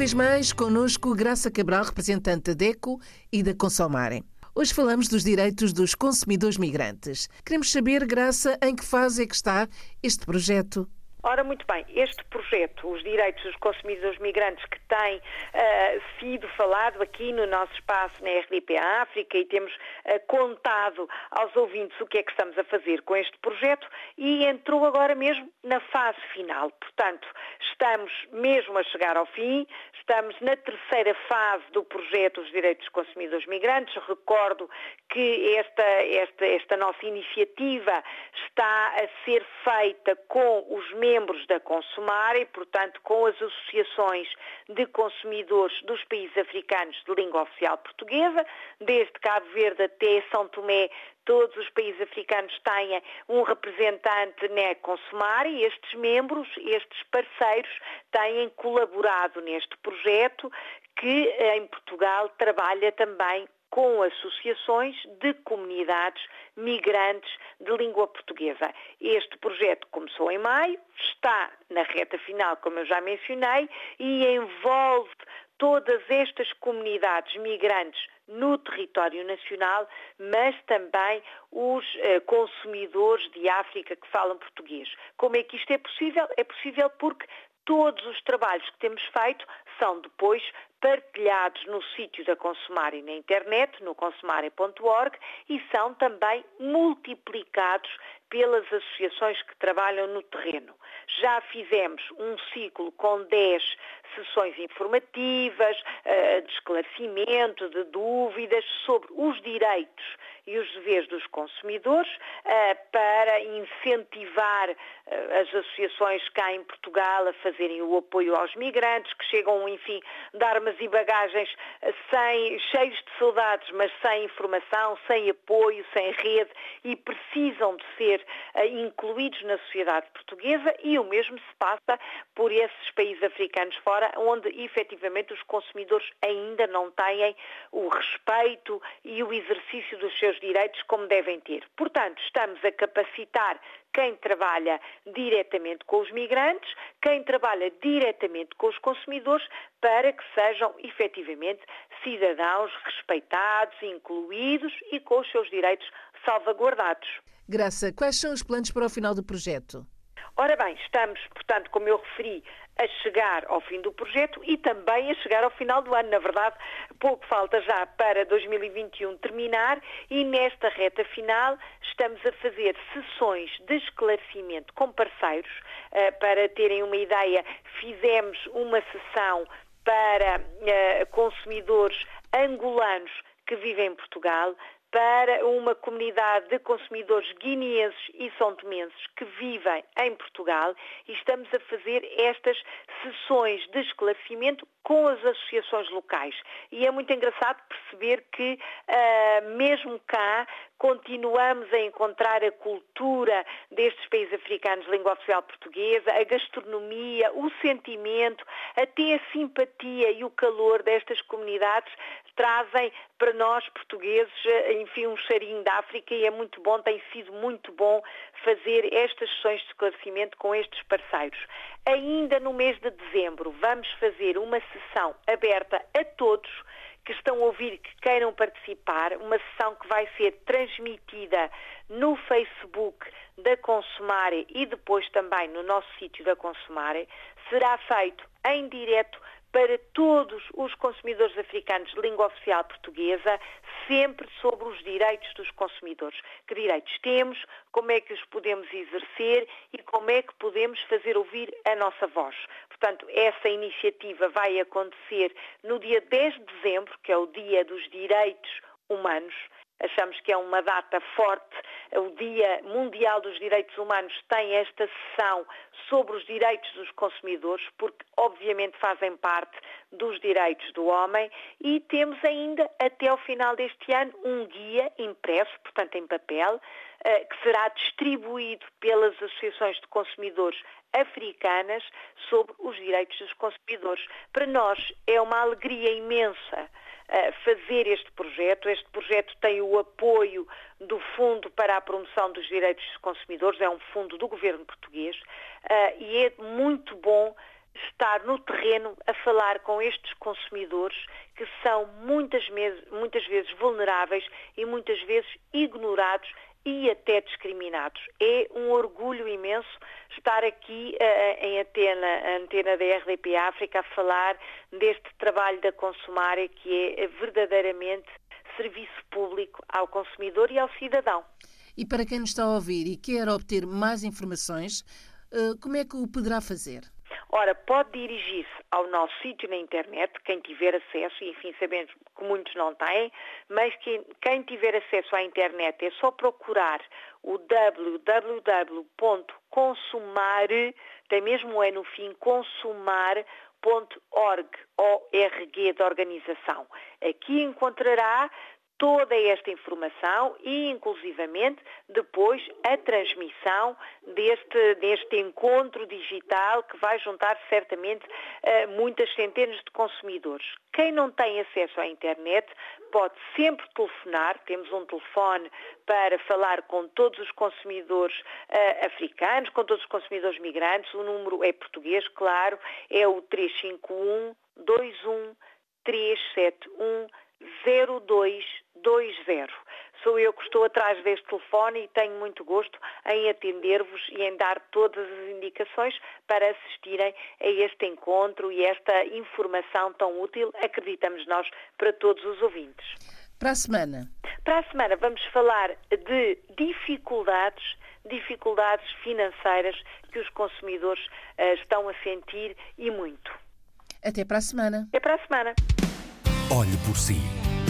vez mais, connosco Graça Cabral, representante da DECO e da Consomare. Hoje falamos dos direitos dos consumidores migrantes. Queremos saber, Graça, em que fase é que está este projeto? Ora, muito bem, este projeto, os direitos dos consumidores migrantes, que tem uh, sido falado aqui no nosso espaço na RDP África e temos uh, contado aos ouvintes o que é que estamos a fazer com este projeto e entrou agora mesmo na fase final. Portanto, estamos mesmo a chegar ao fim, estamos na terceira fase do projeto dos direitos dos consumidores migrantes. Recordo que esta, esta, esta nossa iniciativa está a ser feita com os membros membros da Consumar e, portanto, com as associações de consumidores dos países africanos de língua oficial portuguesa, desde Cabo Verde até São Tomé, todos os países africanos têm um representante na Consumar e estes membros, estes parceiros, têm colaborado neste projeto que em Portugal trabalha também com associações de comunidades migrantes de língua portuguesa. Este projeto começou em maio, está na reta final, como eu já mencionei, e envolve todas estas comunidades migrantes no território nacional, mas também os eh, consumidores de África que falam português. Como é que isto é possível? É possível porque todos os trabalhos que temos feito são depois partilhados no sítio da Consumare na internet, no consumare.org, e são também multiplicados pelas associações que trabalham no terreno. Já fizemos um ciclo com 10 sessões informativas, eh, de esclarecimento, de dúvidas sobre os direitos e os deveres dos consumidores eh, para incentivar eh, as associações cá em Portugal a fazerem o apoio aos migrantes que chegam, enfim, de armas e bagagens sem, cheios de saudades, mas sem informação, sem apoio, sem rede e precisam de ser incluídos na sociedade portuguesa e o mesmo se passa por esses países africanos fora, onde efetivamente os consumidores ainda não têm o respeito e o exercício dos seus direitos como devem ter. Portanto, estamos a capacitar quem trabalha diretamente com os migrantes, quem trabalha diretamente com os consumidores, para que sejam efetivamente cidadãos respeitados, incluídos e com os seus direitos salvaguardados. Graça, quais são os planos para o final do projeto? Ora bem, estamos, portanto, como eu referi, a chegar ao fim do projeto e também a chegar ao final do ano. Na verdade, pouco falta já para 2021 terminar e nesta reta final estamos a fazer sessões de esclarecimento com parceiros. Eh, para terem uma ideia, fizemos uma sessão para eh, consumidores angolanos que vivem em Portugal, para uma comunidade de consumidores guineenses e são tomenses que vivem em Portugal e estamos a fazer estas sessões de esclarecimento com as associações locais. E é muito engraçado perceber que, uh, mesmo cá, continuamos a encontrar a cultura destes países africanos língua oficial portuguesa, a gastronomia, o sentimento, até a simpatia e o calor destas comunidades trazem para nós portugueses, enfim, um cheirinho da África e é muito bom, tem sido muito bom fazer estas sessões de esclarecimento com estes parceiros. Ainda no mês de dezembro vamos fazer uma sessão aberta a todos que estão a ouvir que queiram participar, uma sessão que vai ser transmitida no Facebook da Consumare e depois também no nosso sítio da Consumare, será feito em direto para todos os consumidores africanos de língua oficial portuguesa, sempre sobre os direitos dos consumidores. Que direitos temos, como é que os podemos exercer e como é que podemos fazer ouvir a nossa voz. Portanto, essa iniciativa vai acontecer no dia 10 de dezembro, que é o Dia dos Direitos Humanos, achamos que é uma data forte. O Dia Mundial dos Direitos Humanos tem esta sessão sobre os direitos dos consumidores, porque obviamente fazem parte dos direitos do homem, e temos ainda até ao final deste ano um guia impresso, portanto em papel, eh, que será distribuído pelas associações de consumidores africanas sobre os direitos dos consumidores. Para nós é uma alegria imensa fazer este projeto. Este projeto tem o apoio do Fundo para a Promoção dos Direitos dos Consumidores, é um fundo do governo português, uh, e é muito bom estar no terreno a falar com estes consumidores que são muitas, muitas vezes vulneráveis e muitas vezes ignorados e até discriminados. É um orgulho imenso estar aqui uh, em Atena, a antena da RDP África, a falar deste trabalho da Consumária que é verdadeiramente serviço público ao consumidor e ao cidadão. E para quem nos está a ouvir e quer obter mais informações, uh, como é que o poderá fazer? Ora, pode dirigir-se ao nosso sítio na internet, quem tiver acesso, e enfim, sabemos que muitos não têm, mas quem, quem tiver acesso à internet é só procurar o www.consumar, tem mesmo é no fim, consumar.org, ORG da organização. Aqui encontrará toda esta informação e, inclusivamente, depois a transmissão deste, deste encontro digital que vai juntar certamente eh, muitas centenas de consumidores. Quem não tem acesso à internet pode sempre telefonar, temos um telefone para falar com todos os consumidores uh, africanos, com todos os consumidores migrantes, o número é português, claro, é o 351 21 371 0220. Sou eu que estou atrás deste telefone e tenho muito gosto em atender-vos e em dar todas as indicações para assistirem a este encontro e esta informação tão útil, acreditamos nós, para todos os ouvintes. Para a semana? Para a semana vamos falar de dificuldades dificuldades financeiras que os consumidores uh, estão a sentir e muito. Até para a semana. Até para a semana. Olhe por si.